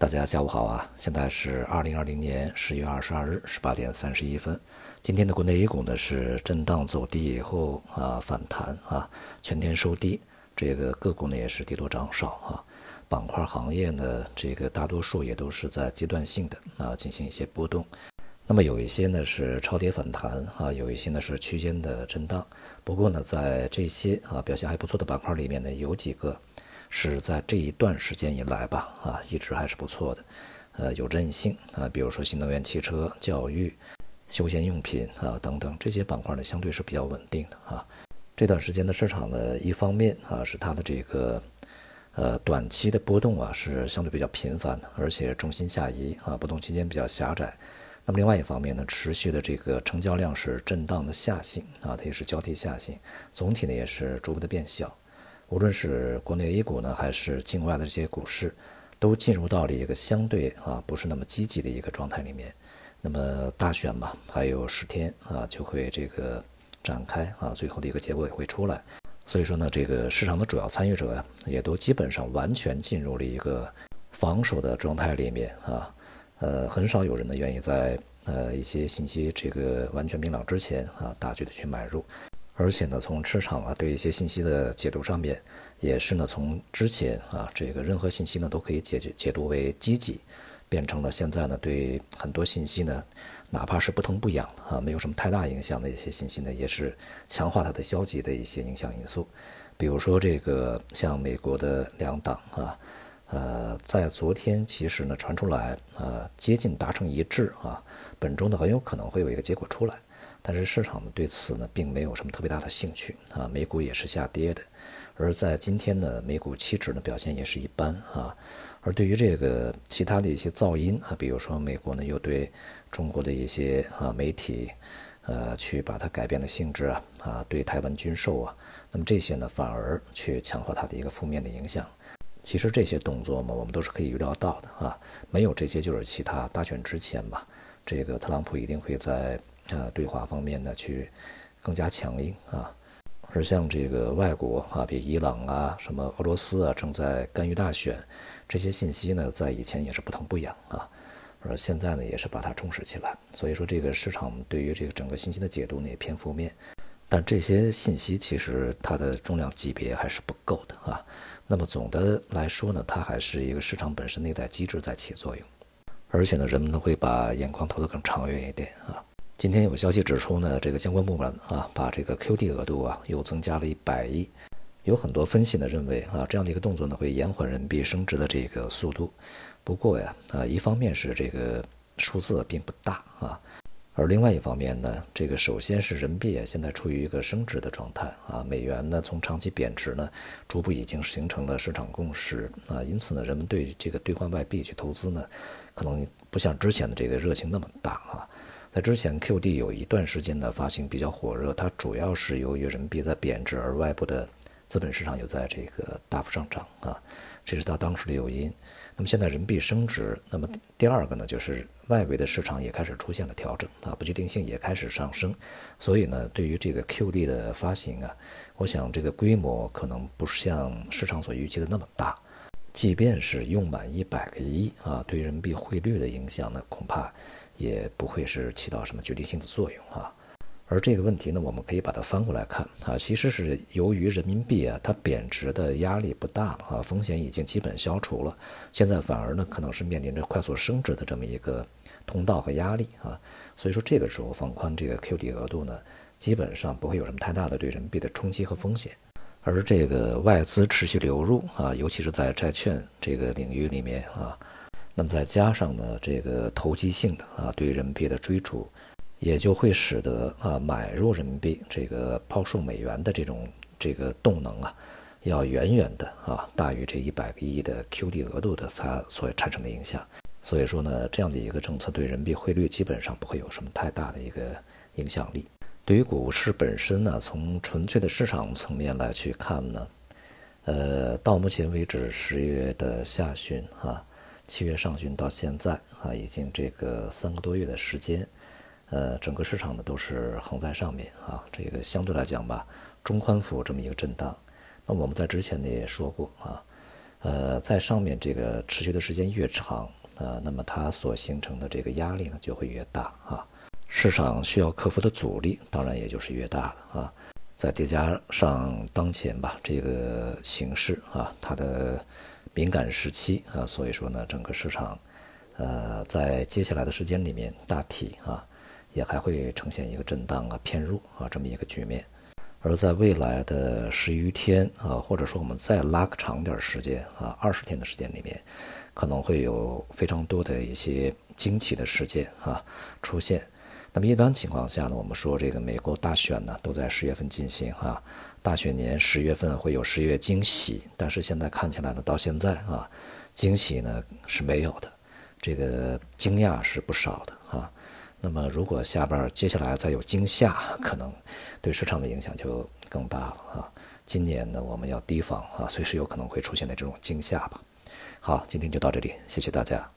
大家下午好啊！现在是二零二零年十月二十二日十八点三十一分。今天的国内 A 股呢是震荡走低以后啊反弹啊，全天收低。这个个股呢也是跌多涨少啊。板块行业呢，这个大多数也都是在阶段性的啊进行一些波动。那么有一些呢是超跌反弹啊，有一些呢是区间的震荡。不过呢，在这些啊表现还不错的板块里面呢，有几个。是在这一段时间以来吧，啊，一直还是不错的，呃，有韧性啊，比如说新能源汽车、教育、休闲用品啊等等这些板块呢，相对是比较稳定的啊。这段时间的市场呢，一方面啊是它的这个呃短期的波动啊是相对比较频繁的，而且重心下移啊，波动区间比较狭窄。那么另外一方面呢，持续的这个成交量是震荡的下行啊，它也是交替下行，总体呢也是逐步的变小。无论是国内 A 股呢，还是境外的这些股市，都进入到了一个相对啊不是那么积极的一个状态里面。那么大选嘛，还有十天啊就会这个展开啊，最后的一个结果也会出来。所以说呢，这个市场的主要参与者呀，也都基本上完全进入了一个防守的状态里面啊。呃，很少有人呢愿意在呃一些信息这个完全明朗之前啊大举的去买入。而且呢，从市场啊对一些信息的解读上面，也是呢从之前啊这个任何信息呢都可以解解读为积极，变成了现在呢对很多信息呢，哪怕是不疼不痒啊没有什么太大影响的一些信息呢，也是强化它的消极的一些影响因素。比如说这个像美国的两党啊，呃在昨天其实呢传出来呃接近达成一致啊，本周呢很有可能会有一个结果出来。但是市场呢对此呢并没有什么特别大的兴趣啊，美股也是下跌的，而在今天呢，美股期指的表现也是一般啊。而对于这个其他的一些噪音啊，比如说美国呢又对中国的一些啊媒体，呃，去把它改变了性质啊啊，对台湾军售啊，那么这些呢反而去强化它的一个负面的影响。其实这些动作嘛，我们都是可以预料到的啊，没有这些就是其他。大选之前吧，这个特朗普一定会在。啊，对华方面呢，去更加强硬啊，而像这个外国啊，比伊朗啊、什么俄罗斯啊，正在干预大选，这些信息呢，在以前也是不疼不痒啊，而现在呢，也是把它重视起来。所以说，这个市场对于这个整个信息的解读呢，也偏负面。但这些信息其实它的重量级别还是不够的啊。那么总的来说呢，它还是一个市场本身内在机制在起作用，而且呢，人们呢会把眼光投得更长远一点啊。今天有消息指出呢，这个相关部门啊，把这个 QD 额度啊又增加了一百亿。有很多分析呢认为啊，这样的一个动作呢会延缓人民币升值的这个速度。不过呀，啊，一方面是这个数字并不大啊，而另外一方面呢，这个首先是人民币现在处于一个升值的状态啊，美元呢从长期贬值呢，逐步已经形成了市场共识啊，因此呢，人们对这个兑换外币去投资呢，可能不像之前的这个热情那么大啊。在之前，QD 有一段时间的发行比较火热，它主要是由于人民币在贬值，而外部的资本市场又在这个大幅上涨啊，这是它当时的诱因。那么现在人民币升值，那么第二个呢，就是外围的市场也开始出现了调整啊，不确定性也开始上升，所以呢，对于这个 QD 的发行啊，我想这个规模可能不像市场所预期的那么大，即便是用满一百个亿啊，对人民币汇率的影响呢，恐怕。也不会是起到什么决定性的作用啊，而这个问题呢，我们可以把它翻过来看啊，其实是由于人民币啊它贬值的压力不大啊，风险已经基本消除了，现在反而呢可能是面临着快速升值的这么一个通道和压力啊，所以说这个时候放宽这个 QD 额度呢，基本上不会有什么太大的对人民币的冲击和风险，而这个外资持续流入啊，尤其是在债券这个领域里面啊。那么再加上呢，这个投机性的啊，对人民币的追逐，也就会使得啊买入人民币这个抛售美元的这种这个动能啊，要远远的啊大于这一百个亿的 QD 额度的它所产生的影响。所以说呢，这样的一个政策对人民币汇率基本上不会有什么太大的一个影响力。对于股市本身呢，从纯粹的市场层面来去看呢，呃，到目前为止十月的下旬啊。七月上旬到现在啊，已经这个三个多月的时间，呃，整个市场呢都是横在上面啊，这个相对来讲吧，中宽幅这么一个震荡。那我们在之前呢也说过啊，呃，在上面这个持续的时间越长，呃，那么它所形成的这个压力呢就会越大啊。市场需要克服的阻力当然也就是越大了啊。再叠加上当前吧这个形势啊，它的敏感时期啊，所以说呢，整个市场呃在接下来的时间里面大体啊也还会呈现一个震荡啊偏弱啊这么一个局面。而在未来的十余天啊，或者说我们再拉个长点时间啊，二十天的时间里面，可能会有非常多的一些惊奇的事件啊出现。那么一般情况下呢，我们说这个美国大选呢都在十月份进行啊，大选年十月份会有十月惊喜，但是现在看起来呢，到现在啊，惊喜呢是没有的，这个惊讶是不少的啊。那么，如果下边接下来再有惊吓，可能对市场的影响就更大了啊。今年呢，我们要提防啊，随时有可能会出现的这种惊吓吧。好，今天就到这里，谢谢大家。